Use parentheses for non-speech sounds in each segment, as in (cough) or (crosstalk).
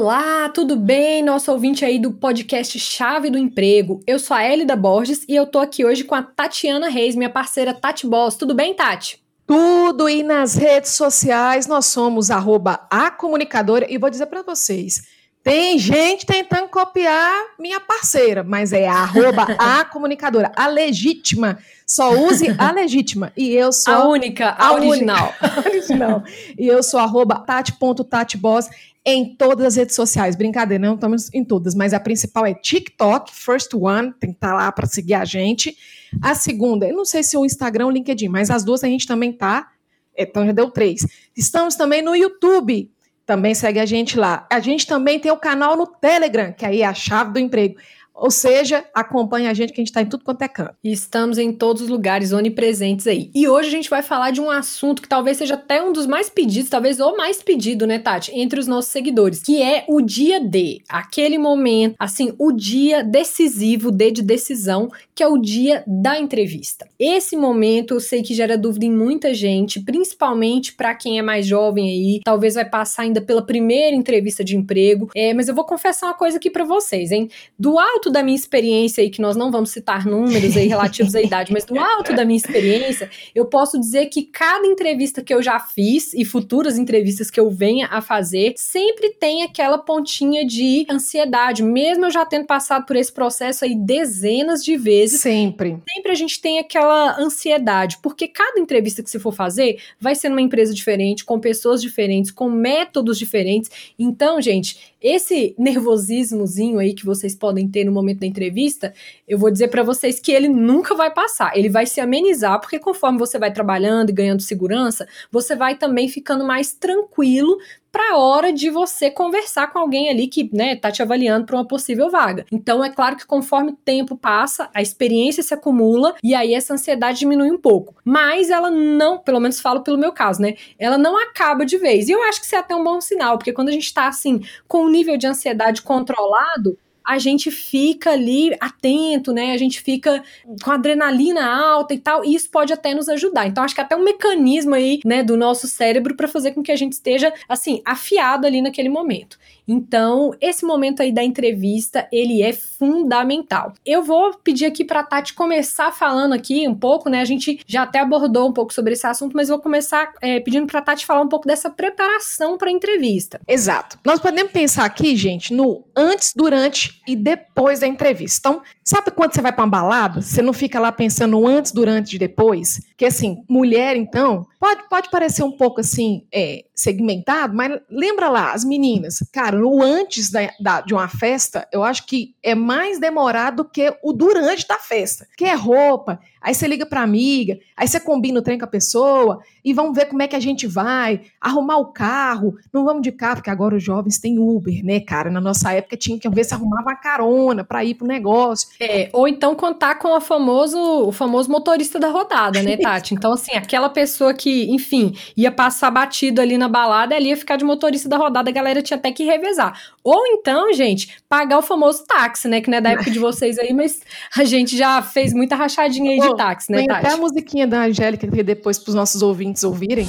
Olá, tudo bem? Nosso ouvinte aí do podcast Chave do Emprego. Eu sou a Elida Borges e eu tô aqui hoje com a Tatiana Reis, minha parceira Tati Boss. Tudo bem, Tati? Tudo e nas redes sociais nós somos arroba a comunicadora e vou dizer para vocês, tem gente tentando copiar minha parceira, mas é arroba (laughs) a comunicadora, a legítima. Só use a (laughs) legítima. E eu sou. A única, a, a original. Única, (laughs) a original. E eu sou arroba tati.tatiboss em todas as redes sociais. Brincadeira, não estamos em todas, mas a principal é TikTok, First One, tem que estar tá lá para seguir a gente. A segunda, eu não sei se é o Instagram ou o LinkedIn, mas as duas a gente também tá. Então já deu três. Estamos também no YouTube. Também segue a gente lá. A gente também tem o canal no Telegram, que aí é a chave do emprego. Ou seja, acompanhe a gente que a gente está em tudo quanto é canto. Estamos em todos os lugares onipresentes aí. E hoje a gente vai falar de um assunto que talvez seja até um dos mais pedidos, talvez o mais pedido, né, Tati, entre os nossos seguidores, que é o dia D, aquele momento, assim, o dia decisivo, D de decisão, que é o dia da entrevista. Esse momento eu sei que gera dúvida em muita gente, principalmente para quem é mais jovem aí, talvez vai passar ainda pela primeira entrevista de emprego. É, mas eu vou confessar uma coisa aqui para vocês, hein? Do alto alto da minha experiência aí, que nós não vamos citar números aí relativos à idade, mas do (laughs) alto da minha experiência, eu posso dizer que cada entrevista que eu já fiz e futuras entrevistas que eu venha a fazer, sempre tem aquela pontinha de ansiedade, mesmo eu já tendo passado por esse processo aí dezenas de vezes. Sempre. Sempre a gente tem aquela ansiedade, porque cada entrevista que você for fazer vai ser numa empresa diferente, com pessoas diferentes, com métodos diferentes. Então, gente, esse nervosismozinho aí que vocês podem ter no momento da entrevista, eu vou dizer para vocês que ele nunca vai passar. Ele vai se amenizar, porque conforme você vai trabalhando e ganhando segurança, você vai também ficando mais tranquilo para a hora de você conversar com alguém ali que, né, tá te avaliando para uma possível vaga. Então é claro que conforme o tempo passa, a experiência se acumula e aí essa ansiedade diminui um pouco. Mas ela não, pelo menos falo pelo meu caso, né? Ela não acaba de vez. E eu acho que isso é até um bom sinal, porque quando a gente tá assim com o nível de ansiedade controlado, a gente fica ali atento, né? A gente fica com adrenalina alta e tal, e isso pode até nos ajudar. Então, acho que até um mecanismo aí, né, do nosso cérebro para fazer com que a gente esteja, assim, afiado ali naquele momento. Então, esse momento aí da entrevista, ele é fundamental. Eu vou pedir aqui para Tati começar falando aqui um pouco, né? A gente já até abordou um pouco sobre esse assunto, mas vou começar é, pedindo para Tati falar um pouco dessa preparação para a entrevista. Exato. Nós podemos pensar aqui, gente, no antes, durante e depois da entrevista. Então, sabe quando você vai para uma balada, você não fica lá pensando antes, durante e depois? Que assim, mulher, então, pode, pode parecer um pouco assim, é, segmentado, mas lembra lá, as meninas, cara, no antes da, da, de uma festa, eu acho que é mais demorado do que o durante da festa. Que é roupa, aí você liga pra amiga, aí você combina o trem com a pessoa, e vamos ver como é que a gente vai, arrumar o carro, não vamos de carro, porque agora os jovens têm Uber, né, cara? Na nossa época tinha que ver se arrumava uma carona para ir pro negócio. É, ou então contar com a famoso, o famoso motorista da rodada, né, (laughs) Tati? Então, assim, aquela pessoa que, enfim, ia passar batido ali na balada, ela ia ficar de motorista da rodada, a galera tinha até que revezar. Ou então, gente, pagar o famoso táxi, né? Que não é da época de (laughs) vocês aí, mas a gente já fez muita rachadinha aí de táxi, né, Tati? Até a musiquinha da Angélica que depois pros nossos ouvintes ouvirem.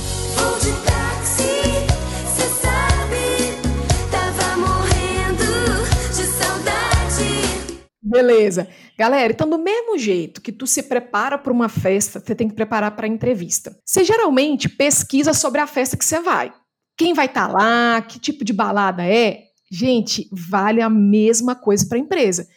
Beleza. Galera, então do mesmo jeito que tu se prepara para uma festa, você tem que preparar para a entrevista. Você geralmente pesquisa sobre a festa que você vai. Quem vai estar tá lá, que tipo de balada é? Gente, vale a mesma coisa para a empresa.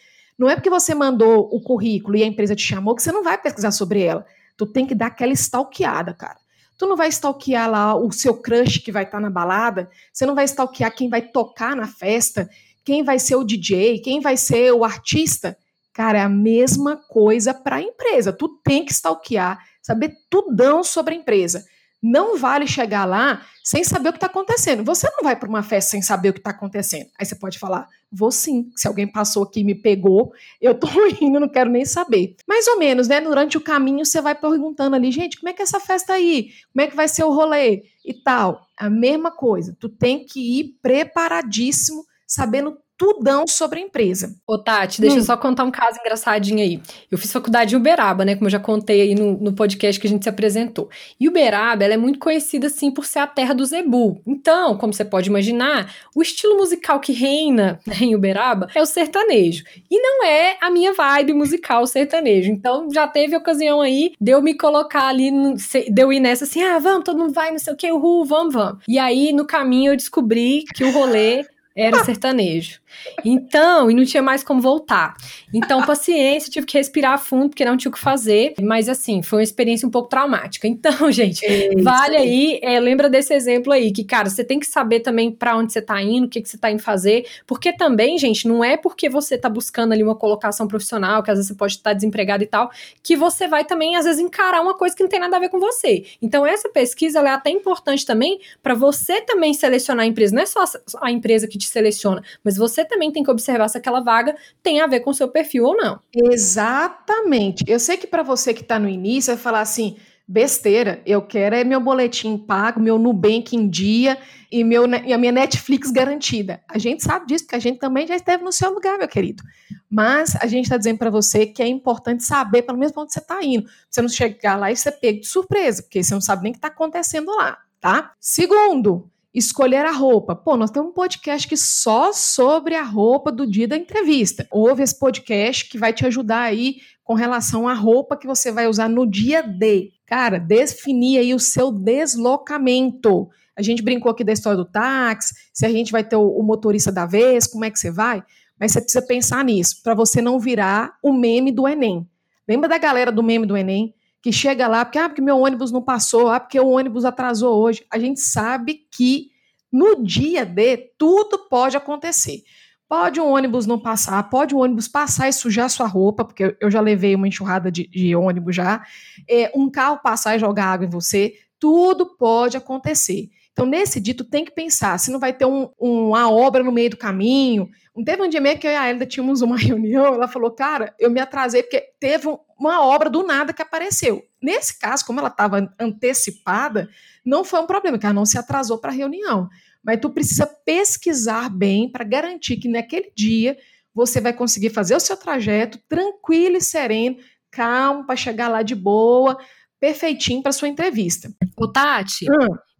Não é porque você mandou o currículo e a empresa te chamou que você não vai pesquisar sobre ela. Tu tem que dar aquela stalkeada, cara. Tu não vai stalkear lá o seu crush que vai estar tá na balada, você não vai stalkear quem vai tocar na festa, quem vai ser o DJ, quem vai ser o artista. Cara, é a mesma coisa para a empresa. Tu tem que stalkear, saber tudão sobre a empresa. Não vale chegar lá sem saber o que está acontecendo. Você não vai para uma festa sem saber o que está acontecendo. Aí você pode falar, vou sim. Se alguém passou aqui e me pegou, eu tô (laughs) indo, não quero nem saber. Mais ou menos, né? Durante o caminho você vai perguntando ali, gente, como é que é essa festa aí? Como é que vai ser o rolê? E tal. A mesma coisa. Tu tem que ir preparadíssimo sabendo tudão sobre a empresa. Ô, Tati, deixa hum. eu só contar um caso engraçadinho aí. Eu fiz faculdade em Uberaba, né? Como eu já contei aí no, no podcast que a gente se apresentou. E Uberaba, ela é muito conhecida, assim, por ser a terra do Zebu. Então, como você pode imaginar, o estilo musical que reina né, em Uberaba é o sertanejo. E não é a minha vibe musical sertanejo. Então, já teve ocasião aí de eu me colocar ali, no, de eu ir nessa assim, ah, vamos, todo mundo vai, não sei o que, uhul, vamos, vamos. E aí, no caminho, eu descobri que o rolê era sertanejo. Então, e não tinha mais como voltar. Então, (laughs) paciência, tive que respirar fundo, porque não tinha o que fazer. Mas, assim, foi uma experiência um pouco traumática. Então, (laughs) gente, é vale aí, é, lembra desse exemplo aí, que, cara, você tem que saber também para onde você tá indo, o que, que você tá indo fazer. Porque também, gente, não é porque você tá buscando ali uma colocação profissional, que às vezes você pode estar desempregado e tal, que você vai também, às vezes, encarar uma coisa que não tem nada a ver com você. Então, essa pesquisa, é até importante também para você também selecionar a empresa. Não é só a empresa que te seleciona, mas você também tem que observar se aquela vaga tem a ver com o seu perfil ou não. Exatamente. Eu sei que para você que está no início, vai falar assim, besteira, eu quero é meu boletim pago, meu Nubank em dia e, meu, e a minha Netflix garantida. A gente sabe disso, porque a gente também já esteve no seu lugar, meu querido. Mas a gente está dizendo para você que é importante saber, pelo menos, onde você está indo. Você não chegar lá e ser pego de surpresa, porque você não sabe nem o que está acontecendo lá, tá? Segundo, Escolher a roupa. Pô, nós temos um podcast que só sobre a roupa do dia da entrevista. Ouve esse podcast que vai te ajudar aí com relação à roupa que você vai usar no dia D. Cara, definir aí o seu deslocamento. A gente brincou aqui da história do táxi, se a gente vai ter o, o motorista da vez, como é que você vai? Mas você precisa pensar nisso, para você não virar o meme do Enem. Lembra da galera do meme do Enem? Que chega lá, porque, ah, porque meu ônibus não passou, ah, porque o ônibus atrasou hoje. A gente sabe que no dia D tudo pode acontecer. Pode um ônibus não passar, pode um ônibus passar e sujar sua roupa, porque eu já levei uma enxurrada de, de ônibus já. É, um carro passar e jogar água em você, tudo pode acontecer. Então, nesse dia, tu tem que pensar se não vai ter um, uma obra no meio do caminho. Teve um dia mesmo que eu e a Elida tínhamos uma (laughs) reunião, ela falou, cara, eu me atrasei porque teve um, uma obra do nada que apareceu. Nesse caso, como ela estava antecipada, não foi um problema, que ela não se atrasou para a reunião. Mas tu precisa pesquisar bem para garantir que naquele dia você vai conseguir fazer o seu trajeto tranquilo e sereno, calmo, para chegar lá de boa, perfeitinho para sua entrevista. Ô, Tati.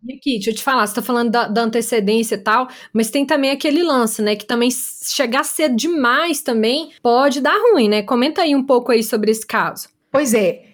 E aqui, deixa eu te falar, você tá falando da, da, antecedência e tal, mas tem também aquele lance, né? Que também chegar cedo demais também pode dar ruim, né? Comenta aí um pouco aí sobre esse caso. Pois é.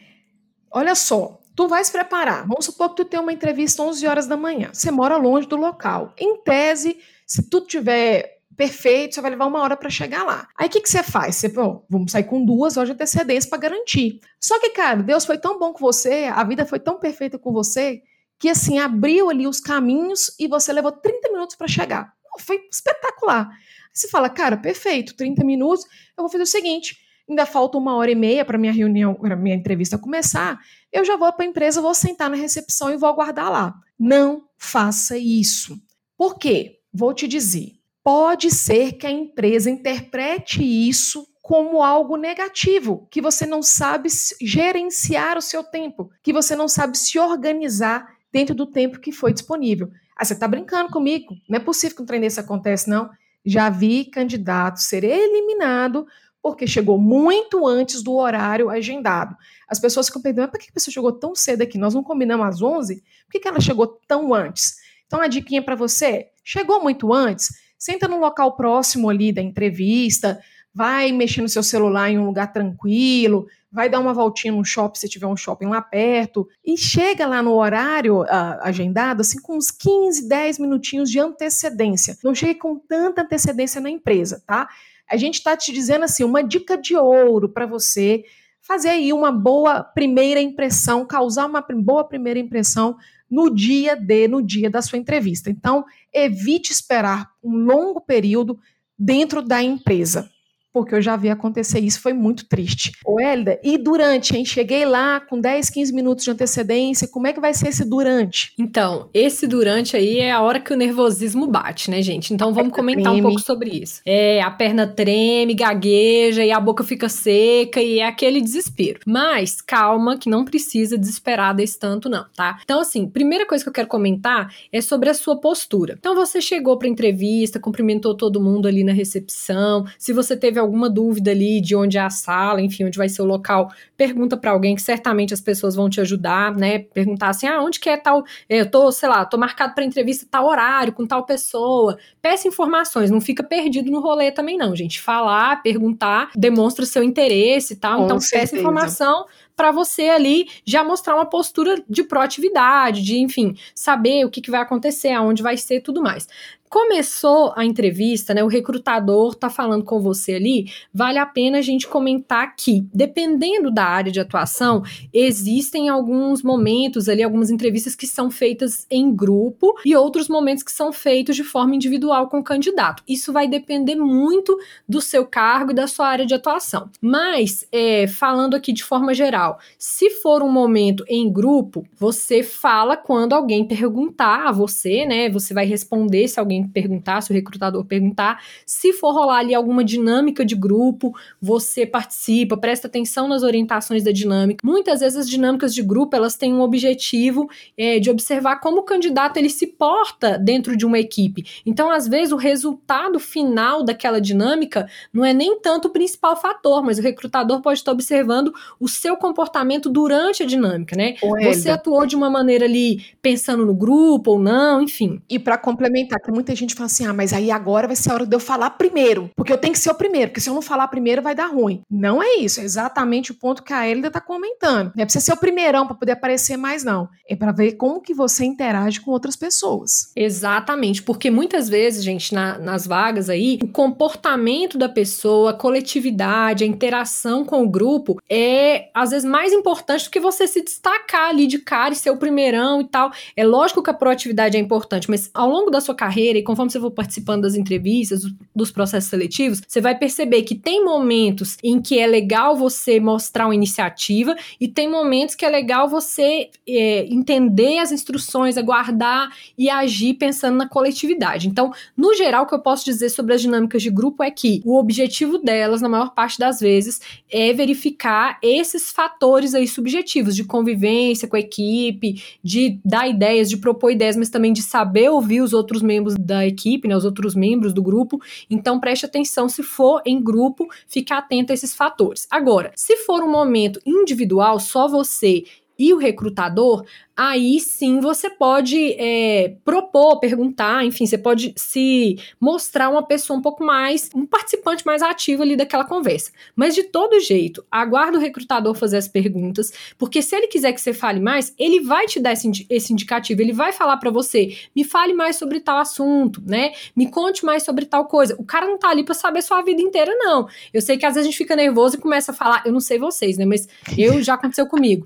Olha só, tu vai se preparar. Vamos supor que tu tem uma entrevista às 11 horas da manhã. Você mora longe do local. Em tese, se tudo tiver perfeito, você vai levar uma hora para chegar lá. Aí o que, que você faz? Você, pô, vamos sair com duas horas de antecedência para garantir. Só que, cara, Deus foi tão bom com você, a vida foi tão perfeita com você, que assim abriu ali os caminhos e você levou 30 minutos para chegar. Foi espetacular. Você fala, cara, perfeito, 30 minutos, eu vou fazer o seguinte, ainda falta uma hora e meia para minha reunião, para minha entrevista começar, eu já vou para a empresa, vou sentar na recepção e vou aguardar lá. Não faça isso. Por quê? Vou te dizer. Pode ser que a empresa interprete isso como algo negativo, que você não sabe gerenciar o seu tempo, que você não sabe se organizar dentro do tempo que foi disponível. Ah, você está brincando comigo? Não é possível que um trem desse aconteça, não. Já vi candidato ser eliminado porque chegou muito antes do horário agendado. As pessoas ficam perguntando, por que a pessoa chegou tão cedo aqui? Nós não combinamos às 11? Por que ela chegou tão antes? Então, a diquinha para você, chegou muito antes? Senta no local próximo ali da entrevista, vai mexer no seu celular em um lugar tranquilo, vai dar uma voltinha no shopping se tiver um shopping lá perto, e chega lá no horário uh, agendado, assim, com uns 15, 10 minutinhos de antecedência. Não chegue com tanta antecedência na empresa, tá? A gente está te dizendo assim, uma dica de ouro para você fazer aí uma boa primeira impressão, causar uma boa primeira impressão no dia D, no dia da sua entrevista. Então, evite esperar um longo período dentro da empresa. Porque eu já vi acontecer isso, foi muito triste. Ô, Hélida, e durante, hein? Cheguei lá com 10, 15 minutos de antecedência, como é que vai ser esse durante? Então, esse durante aí é a hora que o nervosismo bate, né, gente? Então vamos comentar treme. um pouco sobre isso. É, a perna treme, gagueja e a boca fica seca e é aquele desespero. Mas calma, que não precisa desesperar desse tanto não, tá? Então assim, primeira coisa que eu quero comentar é sobre a sua postura. Então você chegou para entrevista, cumprimentou todo mundo ali na recepção. Se você teve alguma dúvida ali de onde é a sala, enfim, onde vai ser o local, pergunta para alguém que certamente as pessoas vão te ajudar, né? Perguntar assim: "Ah, onde que é tal? Eu tô, sei lá, tô marcado para entrevista tal horário com tal pessoa". Peça informações, não fica perdido no rolê também não, gente. Falar, perguntar, demonstra seu interesse e tal. Com então certeza. peça informação para você ali já mostrar uma postura de proatividade, de, enfim, saber o que, que vai acontecer, aonde vai ser tudo mais começou a entrevista, né, o recrutador tá falando com você ali, vale a pena a gente comentar que, dependendo da área de atuação, existem alguns momentos ali, algumas entrevistas que são feitas em grupo e outros momentos que são feitos de forma individual com o candidato. Isso vai depender muito do seu cargo e da sua área de atuação. Mas, é, falando aqui de forma geral, se for um momento em grupo, você fala quando alguém perguntar a você, né, você vai responder se alguém alguém perguntar, se o recrutador perguntar, se for rolar ali alguma dinâmica de grupo, você participa, presta atenção nas orientações da dinâmica. Muitas vezes as dinâmicas de grupo elas têm um objetivo é, de observar como o candidato ele se porta dentro de uma equipe. Então, às vezes, o resultado final daquela dinâmica não é nem tanto o principal fator, mas o recrutador pode estar observando o seu comportamento durante a dinâmica, né? Você atuou de uma maneira ali pensando no grupo ou não, enfim. E para complementar, tem muita gente fala assim: ah, mas aí agora vai ser a hora de eu falar primeiro, porque eu tenho que ser o primeiro, porque se eu não falar primeiro vai dar ruim. Não é isso, é exatamente o ponto que a Elida tá comentando. Não é você ser o primeirão para poder aparecer mais, não. É para ver como que você interage com outras pessoas. Exatamente, porque muitas vezes, gente, na, nas vagas aí, o comportamento da pessoa, a coletividade, a interação com o grupo é às vezes mais importante do que você se destacar ali de cara e ser o primeirão e tal. É lógico que a proatividade é importante, mas ao longo da sua carreira, e conforme você for participando das entrevistas, dos processos seletivos, você vai perceber que tem momentos em que é legal você mostrar uma iniciativa e tem momentos que é legal você é, entender as instruções, aguardar e agir pensando na coletividade. Então, no geral, o que eu posso dizer sobre as dinâmicas de grupo é que o objetivo delas, na maior parte das vezes, é verificar esses fatores aí subjetivos de convivência com a equipe, de dar ideias, de propor ideias, mas também de saber ouvir os outros membros da equipe, né, os outros membros do grupo. Então preste atenção se for em grupo, fique atento a esses fatores. Agora, se for um momento individual, só você e o recrutador, aí sim você pode é, propor, perguntar, enfim, você pode se mostrar uma pessoa um pouco mais, um participante mais ativo ali daquela conversa. Mas de todo jeito, aguarda o recrutador fazer as perguntas, porque se ele quiser que você fale mais, ele vai te dar esse, esse indicativo, ele vai falar para você, me fale mais sobre tal assunto, né? Me conte mais sobre tal coisa. O cara não tá ali para saber sua vida inteira, não. Eu sei que às vezes a gente fica nervoso e começa a falar, eu não sei vocês, né? Mas eu já aconteceu comigo.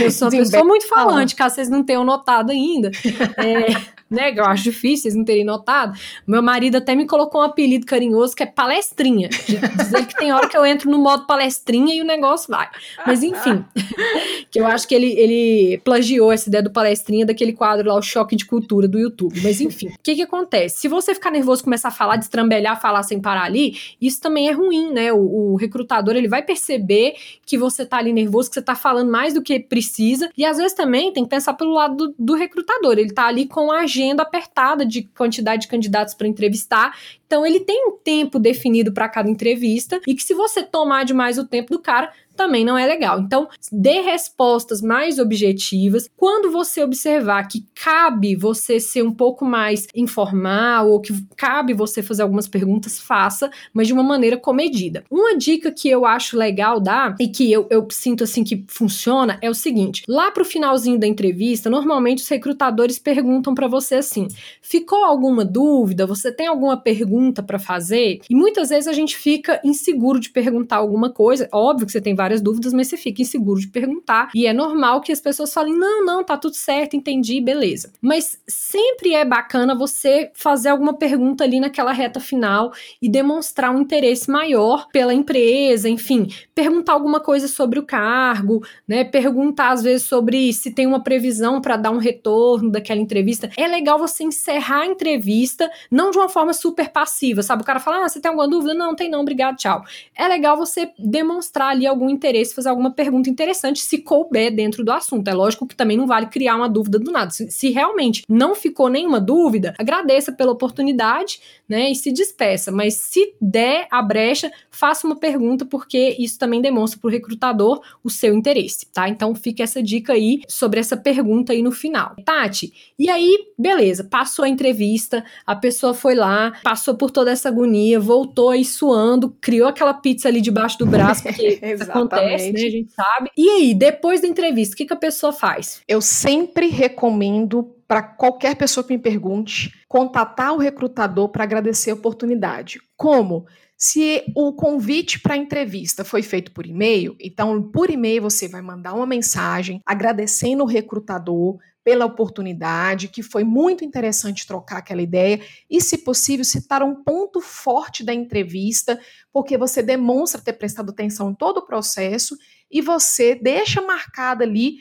Eu sou uma pessoa muito falante, caso vocês não tenham notado ainda. É, (laughs) né? Eu acho difícil vocês não terem notado. Meu marido até me colocou um apelido carinhoso que é palestrinha. Dizer que tem hora que eu entro no modo palestrinha e o negócio vai. Mas enfim, (laughs) que eu acho que ele, ele plagiou essa ideia do palestrinha daquele quadro lá, o choque de cultura do YouTube. Mas enfim, o que que acontece? Se você ficar nervoso, começar a falar, destrambelhar, falar sem parar ali, isso também é ruim, né? O, o recrutador, ele vai perceber que você tá ali nervoso, que você tá falando mais do que precisa. E às vezes também tem que pensar pelo lado do, do recrutador. Ele tá ali com a agenda apertada de quantidade de candidatos para entrevistar. Então ele tem um tempo definido para cada entrevista e que se você tomar demais o tempo do cara, também não é legal. Então, dê respostas mais objetivas. Quando você observar que cabe você ser um pouco mais informal ou que cabe você fazer algumas perguntas, faça, mas de uma maneira comedida. Uma dica que eu acho legal dar e que eu, eu sinto assim que funciona é o seguinte: lá pro finalzinho da entrevista, normalmente os recrutadores perguntam para você assim: ficou alguma dúvida? Você tem alguma pergunta para fazer? E muitas vezes a gente fica inseguro de perguntar alguma coisa. Óbvio que você tem várias várias dúvidas, mas você fica inseguro de perguntar. E é normal que as pessoas falem: não, não, tá tudo certo, entendi, beleza. Mas sempre é bacana você fazer alguma pergunta ali naquela reta final e demonstrar um interesse maior pela empresa, enfim, perguntar alguma coisa sobre o cargo, né? Perguntar às vezes sobre se tem uma previsão para dar um retorno daquela entrevista. É legal você encerrar a entrevista, não de uma forma super passiva, sabe? O cara fala: ah, você tem alguma dúvida? Não, tem não, obrigado, tchau. É legal você demonstrar ali algum interesse, fazer alguma pergunta interessante, se couber dentro do assunto. É lógico que também não vale criar uma dúvida do nada. Se, se realmente não ficou nenhuma dúvida, agradeça pela oportunidade, né? E se despeça. Mas se der a brecha, faça uma pergunta, porque isso também demonstra para o recrutador o seu interesse, tá? Então fica essa dica aí sobre essa pergunta aí no final. Tati, e aí, beleza, passou a entrevista, a pessoa foi lá, passou por toda essa agonia, voltou aí suando, criou aquela pizza ali debaixo do braço, porque (laughs) acontece, né? A gente sabe. E aí, depois da entrevista, o que, que a pessoa faz? Eu sempre recomendo para qualquer pessoa que me pergunte, contatar o recrutador para agradecer a oportunidade. Como? Se o convite para a entrevista foi feito por e-mail, então por e-mail você vai mandar uma mensagem agradecendo o recrutador pela oportunidade, que foi muito interessante trocar aquela ideia e, se possível, citar um ponto forte da entrevista, porque você demonstra ter prestado atenção em todo o processo e você deixa marcada ali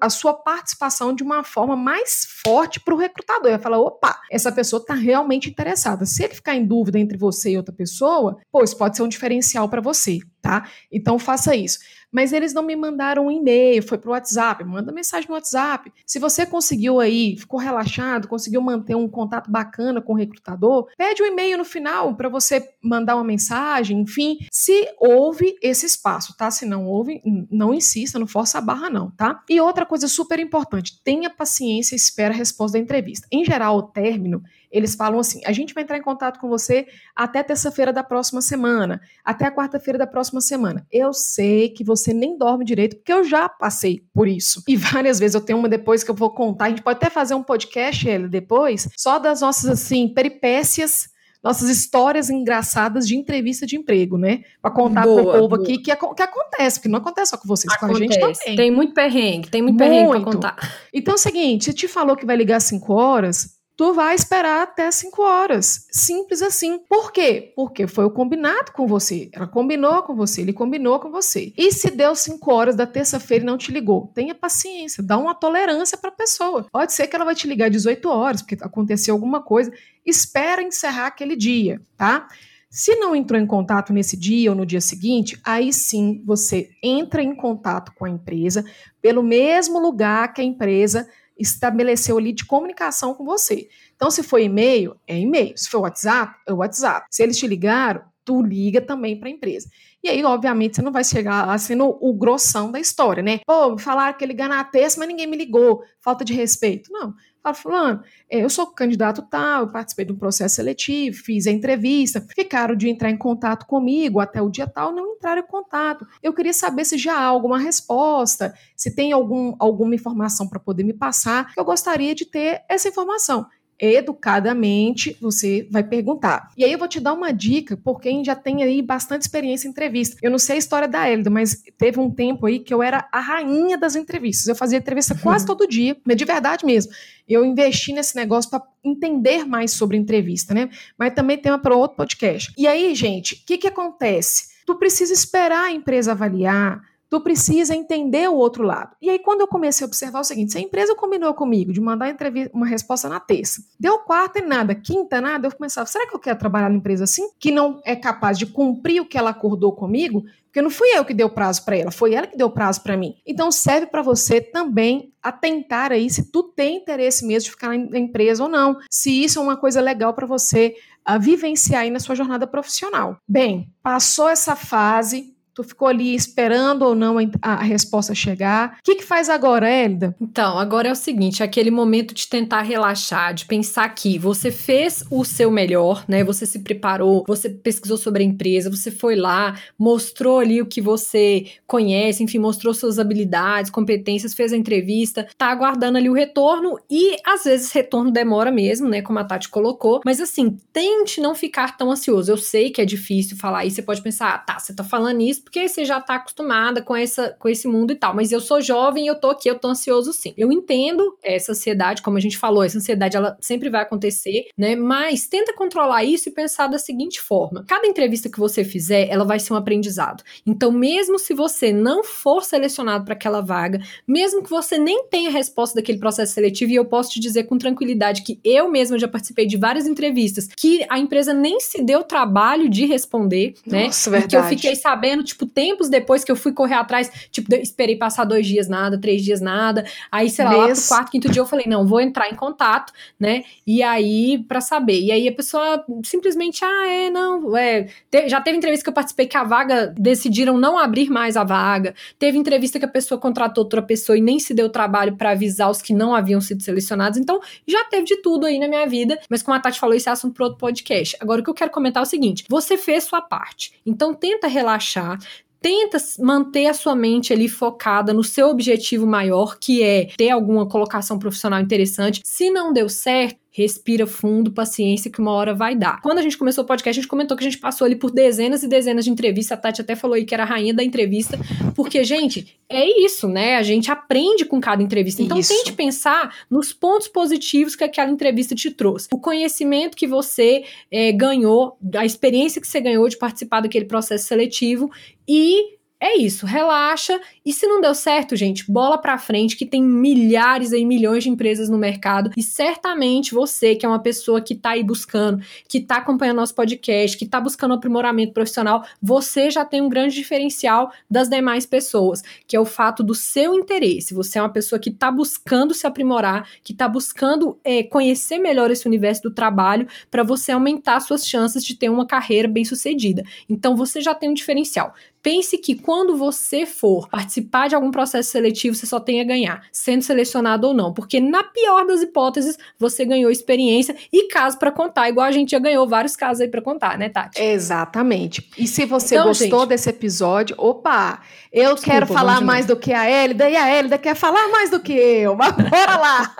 a sua participação de uma forma mais forte para o recrutador. Ele vai falar: opa, essa pessoa está realmente interessada. Se ele ficar em dúvida entre você e outra pessoa, pois pode ser um diferencial para você, tá? Então faça isso mas eles não me mandaram um e-mail, foi para o WhatsApp, manda mensagem no WhatsApp. Se você conseguiu aí, ficou relaxado, conseguiu manter um contato bacana com o recrutador, pede um e-mail no final para você mandar uma mensagem, enfim, se houve esse espaço, tá? Se não houve, não insista, não força a barra não, tá? E outra coisa super importante, tenha paciência e espera a resposta da entrevista. Em geral, o término eles falam assim: a gente vai entrar em contato com você até terça-feira da próxima semana, até a quarta-feira da próxima semana. Eu sei que você nem dorme direito, porque eu já passei por isso. E várias vezes eu tenho uma depois que eu vou contar. A gente pode até fazer um podcast, ele, depois, só das nossas, assim, peripécias nossas histórias engraçadas de entrevista de emprego, né? Para contar para o povo boa. aqui que, que, acontece, porque não acontece só com vocês, acontece. com a gente também. Tem muito perrengue, tem muito, muito. perrengue para contar. Então é o seguinte, se te falou que vai ligar às 5 horas, tu vai esperar até 5 horas. Simples assim. Por quê? Porque foi o combinado com você. Ela combinou com você, ele combinou com você. E se deu 5 horas da terça-feira e não te ligou? Tenha paciência, dá uma tolerância para a pessoa. Pode ser que ela vai te ligar 18 horas, porque aconteceu alguma coisa. Espera encerrar aquele dia, tá? Se não entrou em contato nesse dia ou no dia seguinte, aí sim você entra em contato com a empresa pelo mesmo lugar que a empresa estabeleceu ali de comunicação com você. Então, se foi e-mail, é e-mail. Se foi WhatsApp, é WhatsApp. Se eles te ligaram, tu liga também para a empresa. E aí, obviamente, você não vai chegar sendo o grossão da história, né? Pô, falaram que ligar na terça, mas ninguém me ligou. Falta de respeito. Não. Fala, fulano, é, eu sou candidato tal, eu participei de um processo seletivo, fiz a entrevista, ficaram de entrar em contato comigo até o dia tal, não entraram em contato. Eu queria saber se já há alguma resposta, se tem algum, alguma informação para poder me passar, eu gostaria de ter essa informação educadamente você vai perguntar. E aí eu vou te dar uma dica, por quem já tem aí bastante experiência em entrevista. Eu não sei a história da Elida, mas teve um tempo aí que eu era a rainha das entrevistas. Eu fazia entrevista quase (laughs) todo dia, mas de verdade mesmo. Eu investi nesse negócio para entender mais sobre entrevista, né? Mas também tem uma para outro podcast. E aí, gente, o que, que acontece? Tu precisa esperar a empresa avaliar, tu precisa entender o outro lado. E aí, quando eu comecei a observar o seguinte, se a empresa combinou comigo de mandar uma resposta na terça, deu quarta e nada, quinta nada, eu começava, será que eu quero trabalhar numa empresa assim? Que não é capaz de cumprir o que ela acordou comigo? Porque não fui eu que dei o prazo para ela, foi ela que deu prazo para mim. Então serve para você também atentar aí se tu tem interesse mesmo de ficar na empresa ou não, se isso é uma coisa legal para você a vivenciar aí na sua jornada profissional. Bem, passou essa fase, Tu ficou ali esperando ou não a, resposta chegar. O que, que faz agora, Hélida? Então, agora é o seguinte: é aquele momento de tentar relaxar, de pensar que você fez o seu melhor, né? Você se preparou, você pesquisou sobre a empresa, você foi lá, mostrou ali o que você conhece, enfim, mostrou suas habilidades, competências, fez a entrevista, tá aguardando ali o retorno e às vezes retorno demora mesmo, né? Como a Tati colocou. Mas assim, tente não ficar tão ansioso. Eu sei que é difícil falar isso, você pode pensar, ah, tá, você tá falando isso porque você já tá acostumada com, essa, com esse mundo e tal. Mas eu sou jovem, eu tô aqui, eu tô ansioso sim. Eu entendo essa ansiedade, como a gente falou, essa ansiedade ela sempre vai acontecer, né? Mas tenta controlar isso e pensar da seguinte forma: cada entrevista que você fizer, ela vai ser um aprendizado. Então, mesmo se você não for selecionado para aquela vaga, mesmo que você nem tenha resposta daquele processo seletivo, e eu posso te dizer com tranquilidade que eu mesma já participei de várias entrevistas que a empresa nem se deu trabalho de responder, né? Nossa, verdade. Que eu fiquei sabendo, tipo, tempos depois que eu fui correr atrás, tipo, esperei passar dois dias nada, três dias nada. Aí, sei lá, Mês. lá pro quarto, quinto dia eu falei, não, vou entrar em contato, né? E aí, para saber. E aí a pessoa simplesmente, ah, é, não, é. Te, já teve entrevista que eu participei que a vaga decidiram não abrir mais a vaga. Teve entrevista que a pessoa contratou outra pessoa e nem se deu trabalho para avisar os que não haviam sido selecionados. Então, já teve de tudo aí na minha vida. Mas como a Tati falou, esse é assunto para outro podcast. Agora, o que eu quero comentar é o seguinte: você fez sua parte. Então, tenta relaxar, tenta manter a sua mente ali focada no seu objetivo maior, que é ter alguma colocação profissional interessante. Se não deu certo, respira fundo, paciência, que uma hora vai dar. Quando a gente começou o podcast, a gente comentou que a gente passou ali por dezenas e dezenas de entrevistas. A Tati até falou aí que era a rainha da entrevista, porque, gente, é isso, né? A gente aprende com cada entrevista. Então, isso. tente pensar nos pontos positivos que aquela entrevista te trouxe. O conhecimento que você é, ganhou, a experiência que você ganhou de participar daquele processo seletivo e é isso, relaxa. E se não deu certo, gente, bola pra frente, que tem milhares e milhões de empresas no mercado. E certamente você, que é uma pessoa que tá aí buscando, que tá acompanhando nosso podcast, que tá buscando aprimoramento profissional, você já tem um grande diferencial das demais pessoas, que é o fato do seu interesse. Você é uma pessoa que tá buscando se aprimorar, que tá buscando é, conhecer melhor esse universo do trabalho para você aumentar suas chances de ter uma carreira bem sucedida. Então você já tem um diferencial. Pense que quando você for participar de algum processo seletivo, você só tem a ganhar, sendo selecionado ou não, porque na pior das hipóteses, você ganhou experiência e caso para contar, igual a gente já ganhou vários casos aí para contar, né, Tati? Exatamente. E se você então, gostou gente, desse episódio, opa, eu desculpa, quero falar mais do que a Elida e a Elida quer falar mais do que eu. Mas (laughs) bora lá.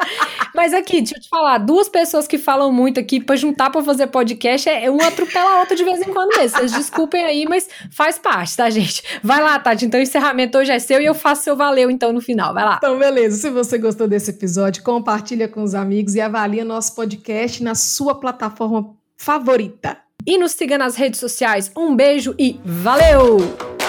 Mas aqui, deixa eu te falar, duas pessoas que falam muito aqui para juntar para fazer podcast é uma atropela a outra de vez em quando mesmo. Vocês desculpem aí, mas faz parte, tá, gente? Vai lá, Tati. Então o encerramento hoje é seu e eu faço seu valeu então no final. Vai lá. Então, beleza. Se você gostou desse episódio, compartilha com os amigos e avalia nosso podcast na sua plataforma favorita. E nos siga nas redes sociais. Um beijo e valeu!